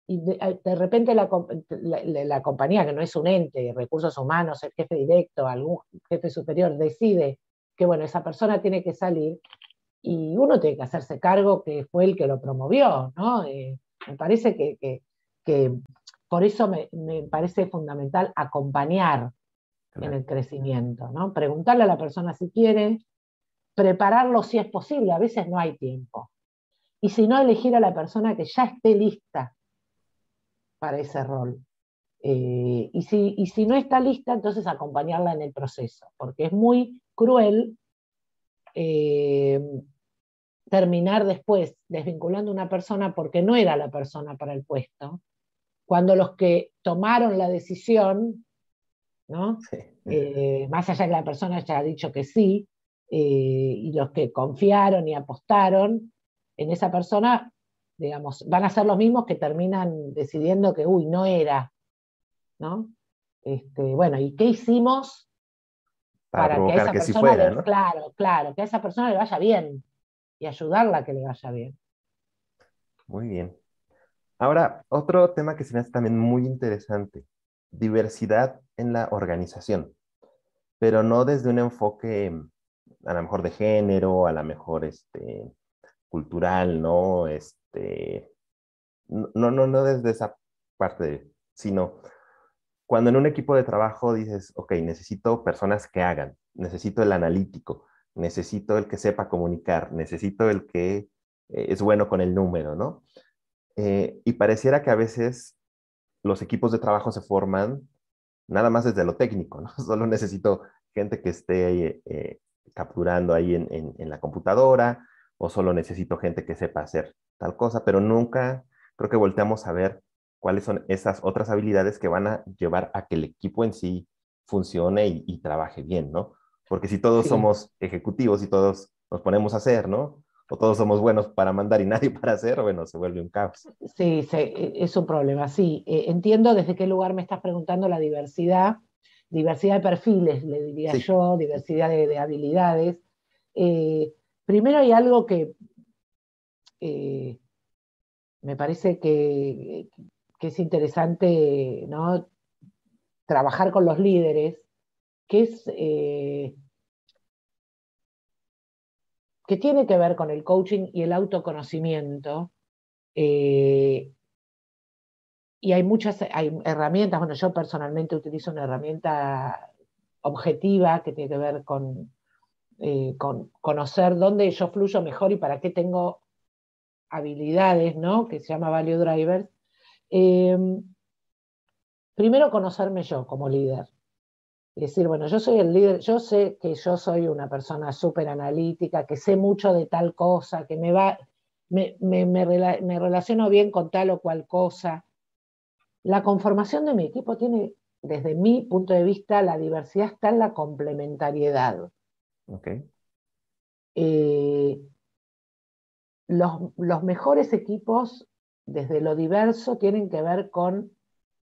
Y de, eh, repente la, la, compañía, que no es un ente, recursos humanos, el jefe directo, algún jefe superior, decide que, bueno, esa persona tiene que salir y uno tiene que hacerse cargo que fue el que lo promovió, ¿no? Eh, me parece que, por eso me, parece fundamental acompañar en el crecimiento, ¿no? Preguntarle a la persona si quiere, prepararlo si es posible, a veces no hay tiempo. Y si no, elegir a la persona que ya esté lista para ese rol. Eh, y, si, si no está lista, entonces acompañarla en el proceso, porque es muy cruel eh, terminar después desvinculando a una persona porque no era la persona para el puesto, cuando los que tomaron la decisión, ¿no? Eh, más allá de que la persona ya ha dicho que sí, eh, y los que confiaron y apostaron en esa persona, digamos, van a ser los mismos que terminan decidiendo que, uy, no era, ¿no? Este, bueno, ¿y qué hicimos para, que a esa persona, claro, claro, que a esa persona le vaya bien? y ayudarla a que le vaya bien. Muy bien. Ahora, otro tema que se me hace también muy interesante, diversidad en la organización, pero no desde un enfoque a lo mejor de género, a lo mejor este, cultural, ¿no? Este, no, no, no desde esa parte, sino cuando en un equipo de trabajo dices, ok, necesito personas que hagan, necesito el analítico, necesito el que sepa comunicar, necesito el que eh, es bueno con el número, ¿no? Eh, y pareciera que a veces los equipos de trabajo se forman nada más desde lo técnico, ¿no? Solo necesito gente que esté eh, capturando ahí en, en, la computadora o solo necesito gente que sepa hacer tal cosa, pero nunca creo que volteamos a ver cuáles son esas otras habilidades que van a llevar a que el equipo en sí funcione y, y trabaje bien, ¿no? Porque si todos somos ejecutivos y todos nos ponemos a hacer, ¿no? O todos somos buenos para mandar y nadie para hacer, bueno, se vuelve un caos. Sí, e, es un problema, sí. Eh, entiendo desde qué lugar me estás preguntando la diversidad, diversidad de perfiles, le diría yo, diversidad de, habilidades. Eh, primero hay algo que eh, me parece que, es interesante, ¿no? Trabajar con los líderes que es eh, que tiene que ver con el coaching y el autoconocimiento. Eh, y hay muchas herramientas, bueno, yo personalmente utilizo una herramienta objetiva que tiene que ver con, eh, con conocer dónde yo fluyo mejor y para qué tengo habilidades, ¿no? Que se llama Value Drivers. primero conocerme yo como líder decir, bueno, yo soy el líder, yo sé que yo soy una persona súper analítica, que sé mucho de tal cosa, que me va, me, me, relaciono bien con tal o cual cosa. La conformación de mi equipo tiene, desde mi punto de vista, la diversidad está en la complementariedad. Eh, los, los mejores equipos, desde lo diverso, tienen que ver con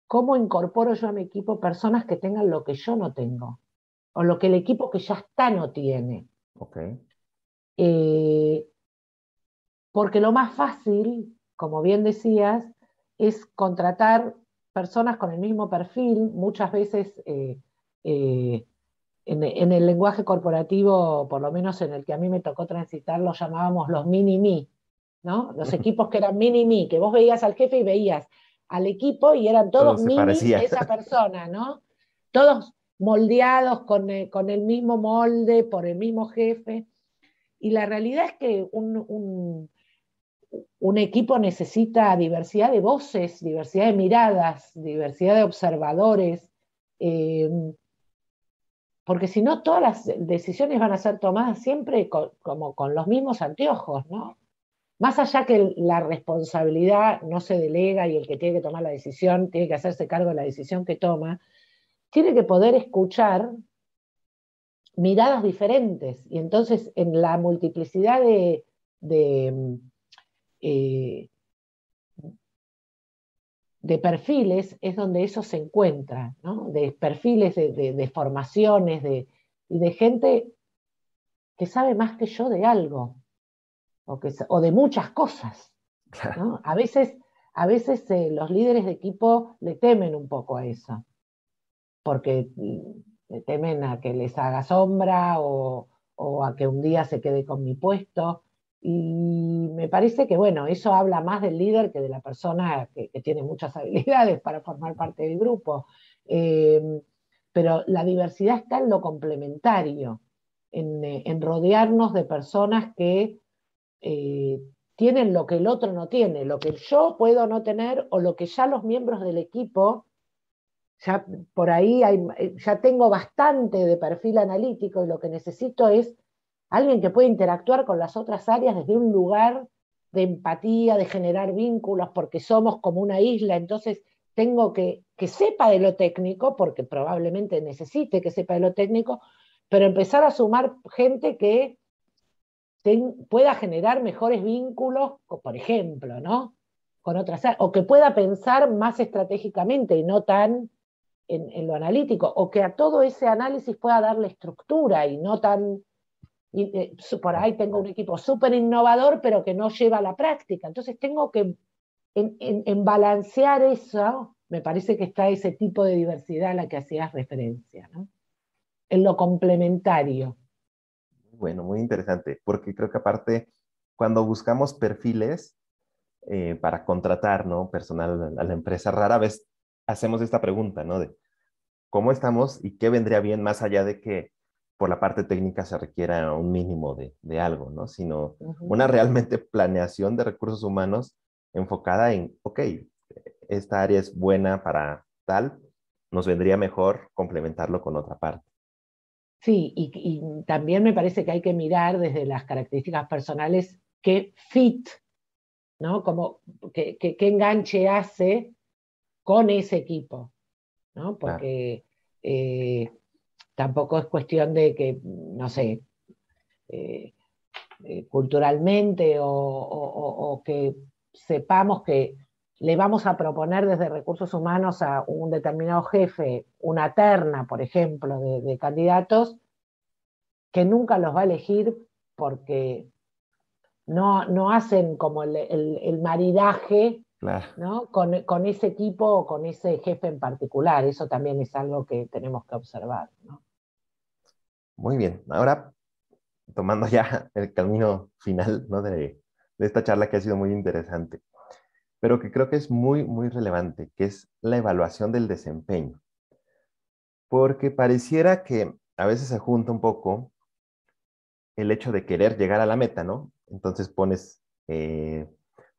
cómo incorporo yo a mi equipo personas que tengan lo que yo no tengo, o lo que el equipo que ya está no tiene. Eh, porque lo más fácil, como bien decías, es contratar personas con el mismo perfil, muchas veces eh, eh, en, el lenguaje corporativo, por lo menos en el que a mí me tocó transitar, lo llamábamos los mini-me, ¿no? Los equipos que eran mini-me, que vos veías al jefe y veías al equipo y eran todos minis de esa persona, ¿no? Todos moldeados con, eh, con, el mismo molde, por el mismo jefe. Y la realidad es que un, un, equipo necesita diversidad de voces, diversidad de miradas, diversidad de observadores, em, porque si no, todas las decisiones van a ser tomadas siempre como con los mismos anteojos, ¿no? más allá que la responsabilidad no se delega y el que tiene que tomar la decisión tiene que hacerse cargo de la decisión que toma, tiene que poder escuchar miradas diferentes. Y entonces en la multiplicidad de, de, eh, perfiles es donde eso se encuentra, de perfiles de, formaciones y de gente que sabe más que yo de algo o, de muchas cosas. A veces, a veces eh, los líderes de equipo le temen un poco a eso, porque mm, le temen a que les haga sombra o, a que un día se quede con mi puesto. Y me parece que, bueno, eso habla más del líder que de la persona que, tiene muchas habilidades para formar parte del grupo. Em, pero la diversidad está en lo complementario, en, eh, rodearnos de personas que eh, tienen lo que el otro no tiene, lo que yo puedo no tener o lo que ya los miembros del equipo, ya por ahí eh, ya tengo bastante de perfil analítico y lo que necesito es alguien que pueda interactuar con las otras áreas desde un lugar de empatía, de generar vínculos, porque somos como una isla, entonces tengo que que sepa de lo técnico, porque probablemente necesite que sepa de lo técnico, pero empezar a sumar gente que pueda generar mejores vínculos, por ejemplo, ¿no? Con otras, o que pueda pensar más estratégicamente y no tan en, lo analítico, o que a todo ese análisis pueda darle estructura y no tan... Eh, por ahí tengo un equipo súper innovador, pero que no lleva a la práctica. Entonces tengo que en, en, balancear eso, me parece que está ese tipo de diversidad a la que hacías referencia, ¿no? En lo complementario bueno, muy interesante, porque creo que aparte, cuando buscamos perfiles eh, para contratar, ¿no? Personal a la empresa, rara vez hacemos esta pregunta, ¿no? De cómo estamos y qué vendría bien más allá de que por la parte técnica se requiera un mínimo de, de algo, ¿no? Sino una realmente planeación de recursos humanos enfocada en, ok, esta área es buena para tal, nos vendría mejor complementarlo con otra parte. Sí, y, también me parece que hay que mirar desde las características personales qué fit, ¿no? Como qué, enganche hace con ese equipo, ¿no? Porque eh, tampoco es cuestión de que, no sé, eh, eh, culturalmente o, que sepamos que le vamos a proponer desde recursos humanos a un determinado jefe una terna, por ejemplo, de, candidatos, que nunca los va a elegir porque no, no hacen como el, maridaje con, ese equipo o con ese jefe en particular. Eso también es algo que tenemos que observar. Muy bien. Ahora, tomando ya el camino final de, de esta charla que ha sido muy interesante pero que creo que es muy, muy relevante, que es la evaluación del desempeño. Porque pareciera que a veces se junta un poco el hecho de querer llegar a la meta, ¿no? Entonces pones eh,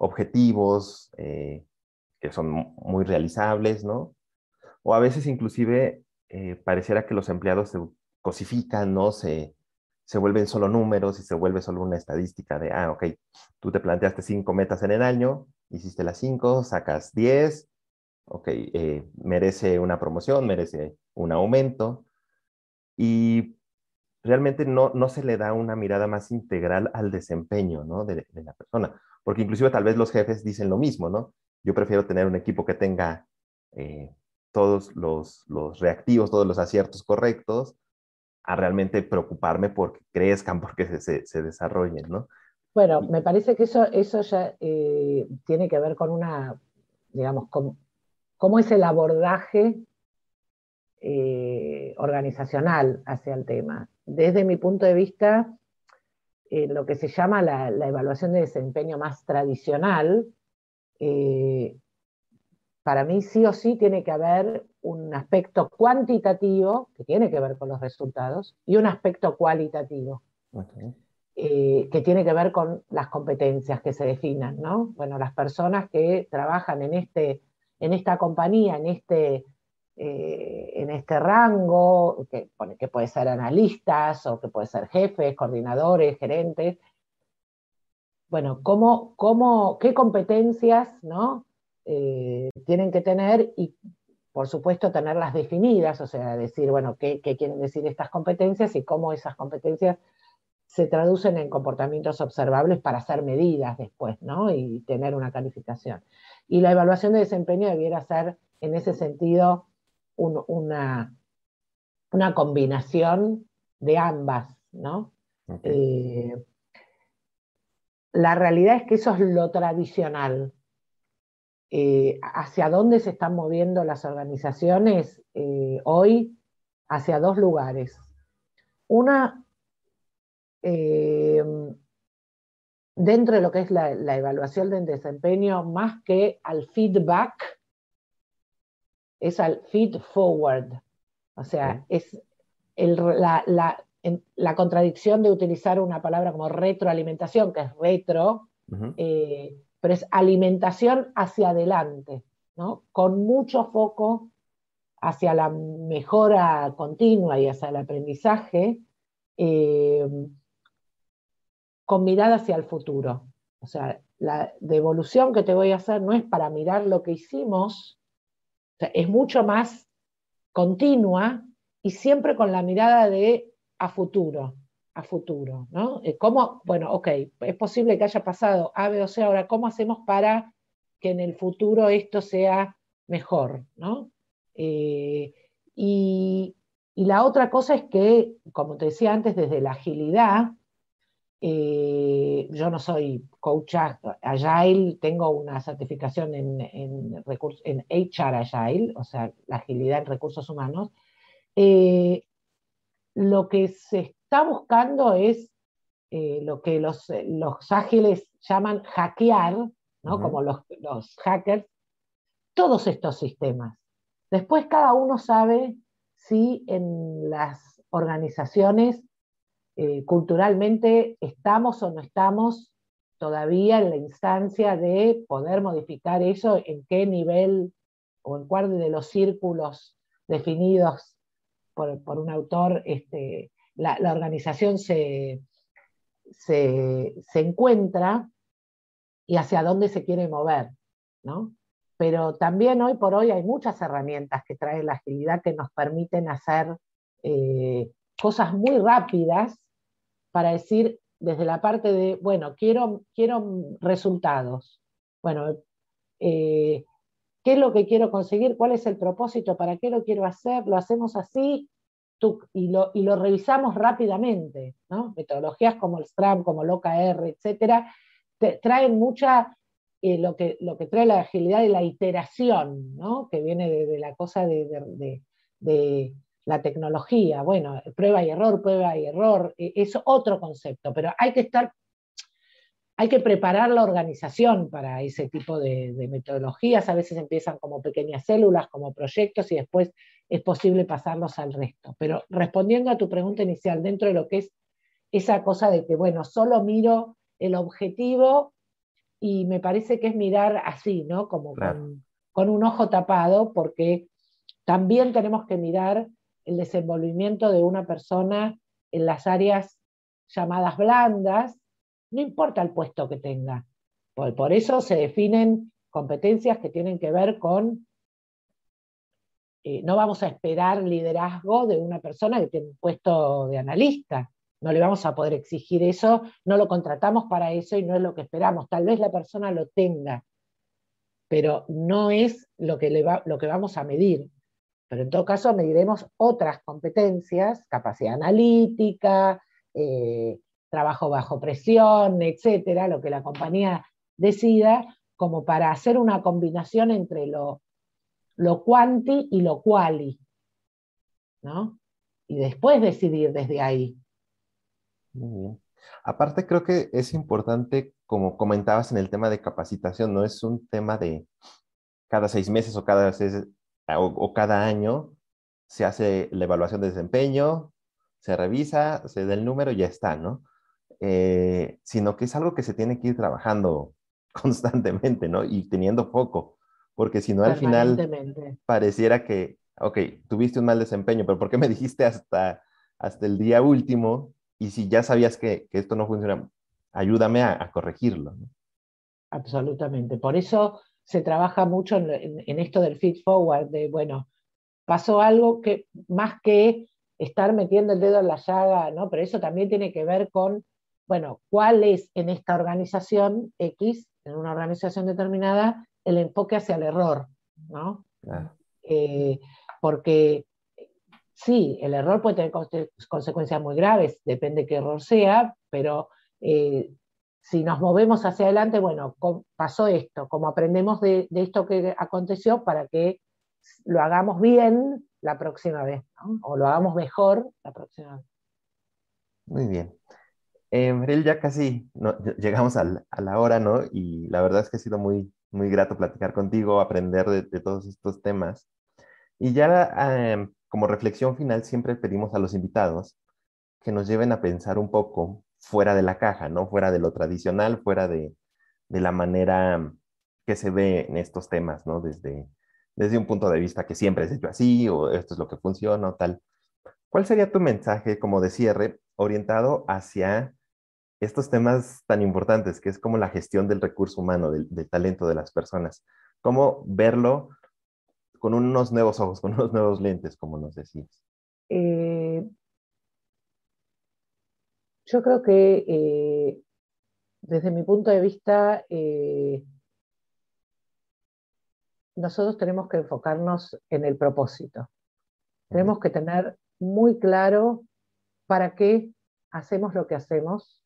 objetivos eh, que son muy realizables, ¿no? O a veces inclusive eh, pareciera que los empleados se cosifican, ¿no? Se, se vuelven solo números y se vuelve solo una estadística de, ah, ok, tú te planteaste cinco metas en el año, hiciste las cinco, sacas diez, ok, eh, merece una promoción, merece un aumento, y realmente no, no se le da una mirada más integral al desempeño ¿no? de, la persona, porque inclusive tal vez los jefes dicen lo mismo, ¿no? Yo prefiero tener un equipo que tenga eh, todos los, los, reactivos, todos los aciertos correctos, a realmente preocuparme porque crezcan, porque se, se, desarrollen, ¿no? Bueno, me parece que eso, eso ya eh, tiene que ver con una, digamos, con, cómo es el abordaje eh, organizacional hacia el tema. Desde mi punto de vista, eh, lo que se llama la, evaluación de desempeño más tradicional, eh, para mí sí o sí tiene que haber un aspecto cuantitativo, que tiene que ver con los resultados, y un aspecto cualitativo, que tiene que ver con las competencias que se definan, ¿no? Bueno, las personas que trabajan en, este, en esta compañía, en este eh, en este rango, que, que puede ser analistas o que puede ser jefes, coordinadores, gerentes. Bueno, ¿cómo, cómo, ¿qué competencias ¿no? Eh, tienen que tener y, por supuesto, tenerlas definidas? O sea, decir, bueno, ¿qué, ¿qué quieren decir estas competencias y cómo esas competencias se traducen en comportamientos observables para ser medidas después, ¿no? Y tener una calificación. Y la evaluación de desempeño debiera ser, en ese sentido, una, una combinación de ambas, ¿no? Eh, la realidad es que eso es lo tradicional. Eh, hacia dónde se están moviendo las organizaciones eh, hoy, hacia dos lugares. Una, dentro de lo que es la, la, evaluación del desempeño, más que al feedback, es al feed forward. O sea, es la, contradicción de utilizar una palabra como retroalimentación, que es retro, eh, pero es alimentación hacia adelante, ¿no? con mucho foco hacia la mejora continua y hacia el aprendizaje, eh, con mirada hacia el futuro. O sea, la devolución que te voy a hacer no es para mirar lo que hicimos, es mucho más continua y siempre con la mirada de a futuro, a futuro, ¿no? Eh, ¿Cómo? Bueno, ok, es posible que haya pasado A, B o C, ahora, ¿cómo hacemos para que en el futuro esto sea mejor, ¿no? Eh, y, y, la otra cosa es que, como te decía antes, desde la agilidad, eh, yo no soy coach Agile, tengo una certificación en, en, en HR Agile, o sea, la agilidad en recursos humanos. Eh, lo que se está buscando es eh, lo que los, los, ágiles llaman hackear, ¿no? como los, los hackers, todos estos sistemas. Después cada uno sabe si en las organizaciones eh, culturalmente estamos o no estamos todavía en la instancia de poder modificar eso, en qué nivel o en cuál de los círculos definidos por, un autor este, la, organización se, se, encuentra y hacia dónde se quiere mover, ¿no? Pero también hoy por hoy hay muchas herramientas que trae la agilidad que nos permiten hacer eh, cosas muy rápidas para decir desde la parte de, bueno, quiero, quiero resultados. Bueno, eh, ¿qué es lo que quiero conseguir? ¿Cuál es el propósito? ¿Para qué lo quiero hacer? ¿Lo hacemos así? y, lo, y lo revisamos rápidamente. ¿no? Metodologías como el Scrum, como el OKR, etcétera, traen mucha, eh, lo, que, lo que trae la agilidad y la iteración, ¿no? que viene de, la cosa de la tecnología, bueno, prueba y error, prueba y error, e, es otro concepto, pero hay que estar, hay que preparar la organización para ese tipo de, metodologías, a veces empiezan como pequeñas células, como proyectos y después es posible pasarlos al resto. Pero respondiendo a tu pregunta inicial, dentro de lo que es esa cosa de que, bueno, solo miro el objetivo y me parece que es mirar así, ¿no? Como con, con un ojo tapado, porque también tenemos que mirar el desenvolvimiento de una persona en las áreas llamadas blandas, no importa el puesto que tenga. Por, eso se definen competencias que tienen que ver con, eh, no vamos a esperar liderazgo de una persona que tiene un puesto de analista, no le vamos a poder exigir eso, no lo contratamos para eso y no es lo que esperamos. Tal vez la persona lo tenga, pero no es lo que, le va, lo que vamos a medir. Pero en todo caso mediremos otras competencias, capacidad analítica, eh, trabajo bajo presión, etcétera, lo que la compañía decida, como para hacer una combinación entre lo, lo quanti y lo quali. ¿no? Y después decidir desde ahí. Muy bien. Aparte, creo que es importante, como comentabas en el tema de capacitación, no es un tema de cada seis meses o cada, o, cada año se hace la evaluación de desempeño, se revisa, se da el número y ya está, ¿no? Eh, sino que es algo que se tiene que ir trabajando constantemente, ¿no? Y teniendo foco, porque si no al final pareciera que, ok, tuviste un mal desempeño, pero ¿por qué me dijiste hasta, hasta el día último y si ya sabías que, esto no funciona, ayúdame a, corregirlo. Absolutamente. Por eso se trabaja mucho en, esto del feed forward, de, bueno, pasó algo que más que estar metiendo el dedo en la llaga, ¿no? Pero eso también tiene que ver con, bueno, cuál es en esta organización X, en una organización determinada, el enfoque hacia el error, ¿no? Eh, porque sí, el error puede tener consecuencias muy graves, depende qué error sea, pero eh, si nos movemos hacia adelante, bueno, pasó esto, como aprendemos de, esto que aconteció para que lo hagamos bien la próxima vez, o lo hagamos mejor la próxima vez. Muy bien. Eh, ya casi llegamos a la, hora, ¿no? Y la verdad es que ha sido muy, muy grato platicar contigo, aprender de, todos estos temas. Y ya em, como reflexión final siempre pedimos a los invitados que nos lleven a pensar un poco fuera de la caja, ¿no? Fuera de lo tradicional, fuera de, la manera que se ve en estos temas, ¿no? Desde, desde un punto de vista que siempre es hecho así o esto es lo que funciona o tal. ¿Cuál sería tu mensaje como de cierre orientado hacia estos temas tan importantes que es como la gestión del recurso humano, del talento de las personas? ¿Cómo verlo con unos nuevos ojos, con unos nuevos lentes, como nos decías? Eh, yo creo que eh, desde mi punto de vista, eh, nosotros tenemos que enfocarnos en el propósito. Tenemos que tener muy claro para qué hacemos lo que hacemos.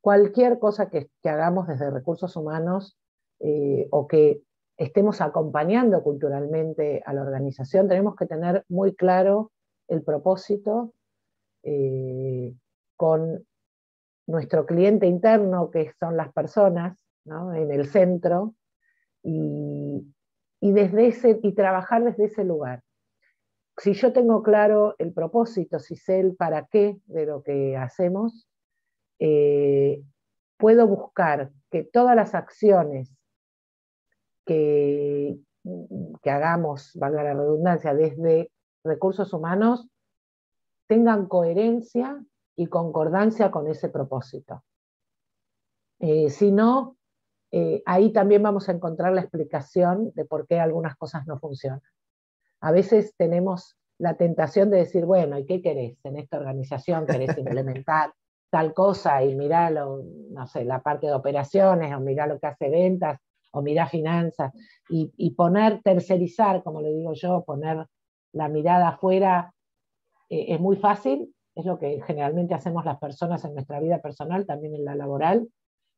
Cualquier cosa que, que hagamos desde recursos humanos o que estemos acompañando culturalmente a la organización, tenemos que tener muy claro el propósito eh, con nuestro cliente interno, que son las personas, en el centro, y, desde ese, y trabajar desde ese lugar. Si yo tengo claro el propósito, si sé el para qué de lo que hacemos, eh, puedo buscar que todas las acciones que, que hagamos, valga la redundancia, desde recursos humanos, tengan coherencia y concordancia con ese propósito. Eh, si no, eh, ahí también vamos a encontrar la explicación de por qué algunas cosas no funcionan. A veces tenemos la tentación de decir, bueno, ¿y qué querés en esta organización? ¿Querés implementar tal cosa y mirar no sé, la parte de operaciones o mirar lo que hace ventas o mirar finanzas, y, poner, tercerizar, como le digo yo, poner la mirada afuera eh, es muy fácil, es lo que generalmente hacemos las personas en nuestra vida personal, también en la laboral.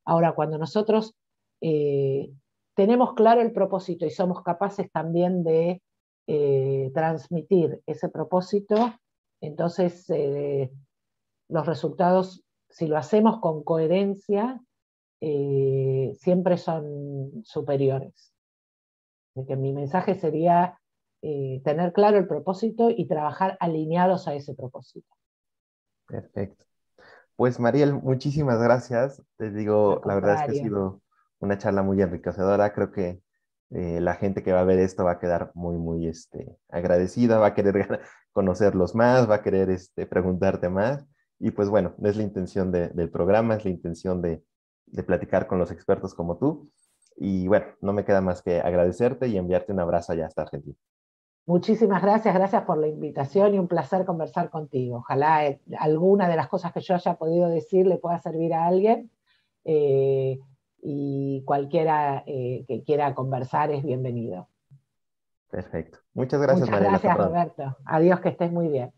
Ahora, cuando nosotros eh, tenemos claro el propósito y somos capaces también de eh, transmitir ese propósito, entonces los resultados, si lo hacemos con coherencia, eh, siempre son superiores. Que mi mensaje sería eh, tener claro el propósito y trabajar alineados a ese propósito. Perfecto. Pues Mariel, muchísimas gracias. Te digo, la verdad es que ha sido una charla muy enriquecedora. Creo que eh, la gente que va a ver esto va a quedar muy, muy este, agradecida, va a querer conocerlos más, va a querer este, preguntarte más. Y pues bueno, es la intención del programa, es la intención de, de platicar con los expertos como tú. Y bueno, no me queda más que agradecerte y enviarte un abrazo allá hasta Argentina. Muchísimas gracias, gracias por la invitación y un placer conversar contigo. Ojalá eh, alguna de las cosas que yo haya podido decir le pueda servir a alguien eh, y cualquiera eh, que quiera conversar es bienvenido. Perfecto. Muchas gracias, Muchas Gracias, Roberto. Adiós, que estés muy bien.